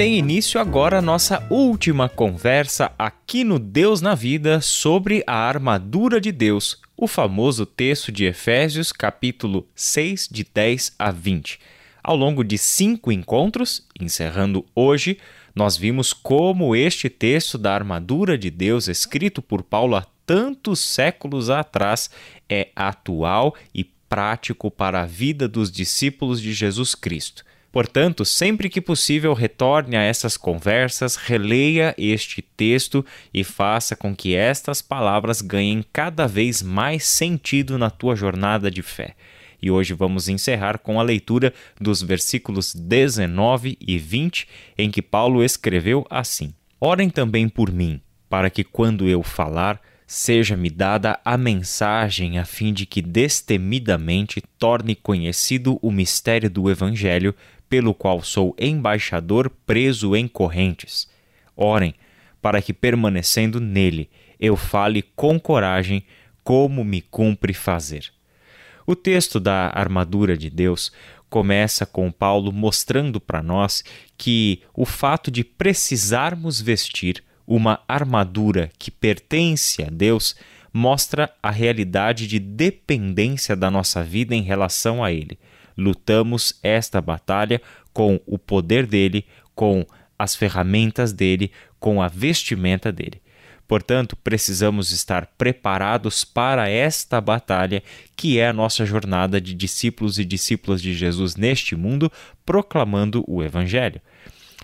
Tem início agora a nossa última conversa aqui no Deus na Vida sobre a armadura de Deus, o famoso texto de Efésios, capítulo 6, de 10 a 20. Ao longo de cinco encontros, encerrando hoje, nós vimos como este texto da armadura de Deus, escrito por Paulo há tantos séculos atrás, é atual e prático para a vida dos discípulos de Jesus Cristo. Portanto, sempre que possível, retorne a essas conversas, releia este texto e faça com que estas palavras ganhem cada vez mais sentido na tua jornada de fé. E hoje vamos encerrar com a leitura dos versículos 19 e 20, em que Paulo escreveu assim: Orem também por mim, para que quando eu falar, seja-me dada a mensagem a fim de que destemidamente torne conhecido o mistério do Evangelho, pelo qual sou embaixador preso em correntes. Orem, para que permanecendo nele eu fale com coragem como me cumpre fazer. O texto da armadura de Deus começa com Paulo mostrando para nós que o fato de precisarmos vestir uma armadura que pertence a Deus mostra a realidade de dependência da nossa vida em relação a Ele. Lutamos esta batalha com o poder dele, com as ferramentas dele, com a vestimenta dele. Portanto, precisamos estar preparados para esta batalha, que é a nossa jornada de discípulos e discípulas de Jesus neste mundo, proclamando o Evangelho.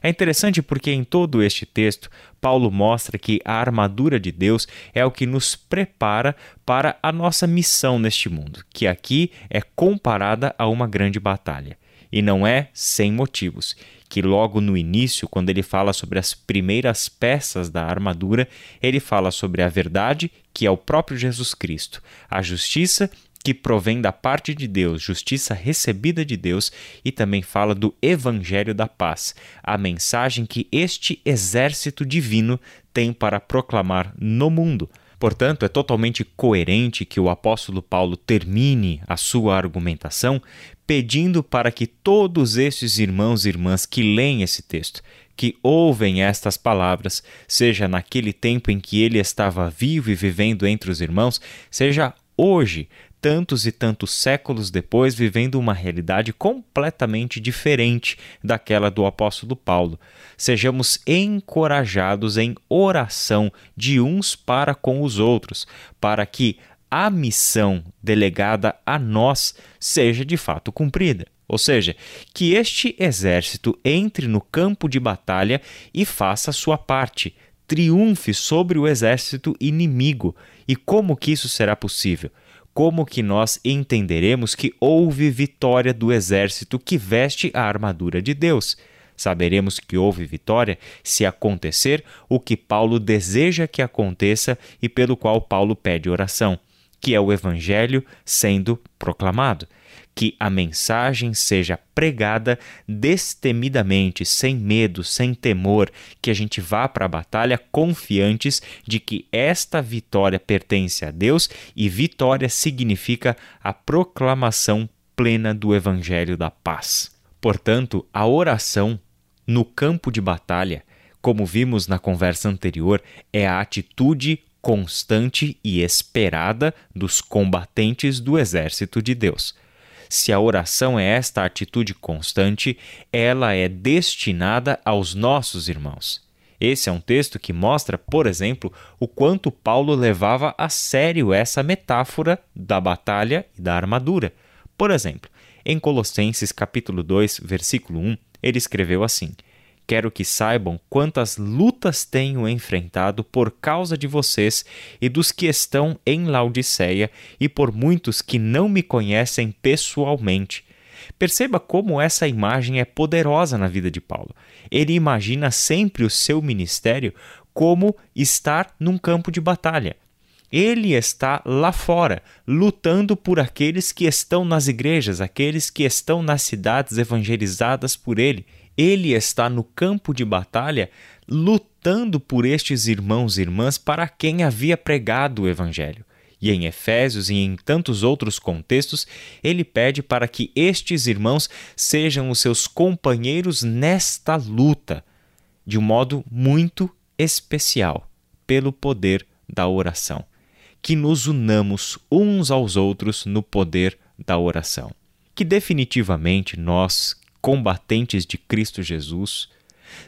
É interessante porque em todo este texto, Paulo mostra que a armadura de Deus é o que nos prepara para a nossa missão neste mundo, que aqui é comparada a uma grande batalha. E não é sem motivos, que logo no início, quando ele fala sobre as primeiras peças da armadura, ele fala sobre a verdade, que é o próprio Jesus Cristo, a justiça, que provém da parte de Deus, justiça recebida de Deus, e também fala do Evangelho da Paz, a mensagem que este exército divino tem para proclamar no mundo. Portanto, é totalmente coerente que o apóstolo Paulo termine a sua argumentação pedindo para que todos esses irmãos e irmãs que leem esse texto, que ouvem estas palavras, seja naquele tempo em que ele estava vivo e vivendo entre os irmãos, seja hoje, tantos e tantos séculos depois, vivendo uma realidade completamente diferente daquela do apóstolo Paulo. Sejamos encorajados em oração de uns para com os outros, para que a missão delegada a nós seja de fato cumprida. Ou seja, que este exército entre no campo de batalha e faça sua parte, triunfe sobre o exército inimigo. E como que isso será possível? Como que nós entenderemos que houve vitória do exército que veste a armadura de Deus? Saberemos que houve vitória se acontecer o que Paulo deseja que aconteça e pelo qual Paulo pede oração que é o Evangelho sendo proclamado. Que a mensagem seja pregada destemidamente, sem medo, sem temor, que a gente vá para a batalha confiantes de que esta vitória pertence a Deus e vitória significa a proclamação plena do Evangelho da paz. Portanto, a oração no campo de batalha, como vimos na conversa anterior, é a atitude constante e esperada dos combatentes do exército de Deus. Se a oração é esta atitude constante, ela é destinada aos nossos irmãos. Esse é um texto que mostra, por exemplo, o quanto Paulo levava a sério essa metáfora da batalha e da armadura. Por exemplo, em Colossenses capítulo 2, versículo 1, ele escreveu assim: Quero que saibam quantas lutas tenho enfrentado por causa de vocês e dos que estão em Laodiceia e por muitos que não me conhecem pessoalmente. Perceba como essa imagem é poderosa na vida de Paulo. Ele imagina sempre o seu ministério como estar num campo de batalha. Ele está lá fora, lutando por aqueles que estão nas igrejas, aqueles que estão nas cidades evangelizadas por ele. Ele está no campo de batalha, lutando por estes irmãos e irmãs para quem havia pregado o evangelho. E em Efésios e em tantos outros contextos, ele pede para que estes irmãos sejam os seus companheiros nesta luta, de um modo muito especial, pelo poder da oração. Que nos unamos uns aos outros no poder da oração. Que definitivamente nós, combatentes de Cristo Jesus,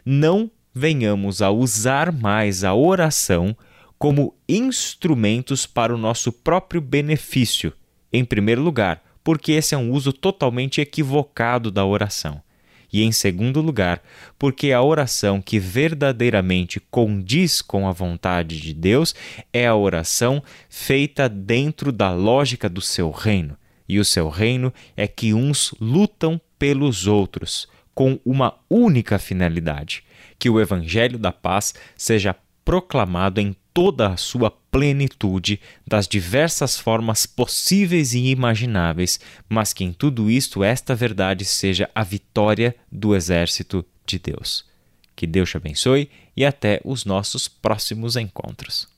não venhamos a usar mais a oração como instrumentos para o nosso próprio benefício, em primeiro lugar, porque esse é um uso totalmente equivocado da oração. E em segundo lugar, porque a oração que verdadeiramente condiz com a vontade de Deus é a oração feita dentro da lógica do seu reino. E o seu reino é que uns lutam pelos outros, com uma única finalidade: que o evangelho da paz seja proclamado em toda a sua plenitude, das diversas formas possíveis e imagináveis, mas que em tudo isto esta verdade seja a vitória do exército de Deus. Que Deus te abençoe e até os nossos próximos encontros.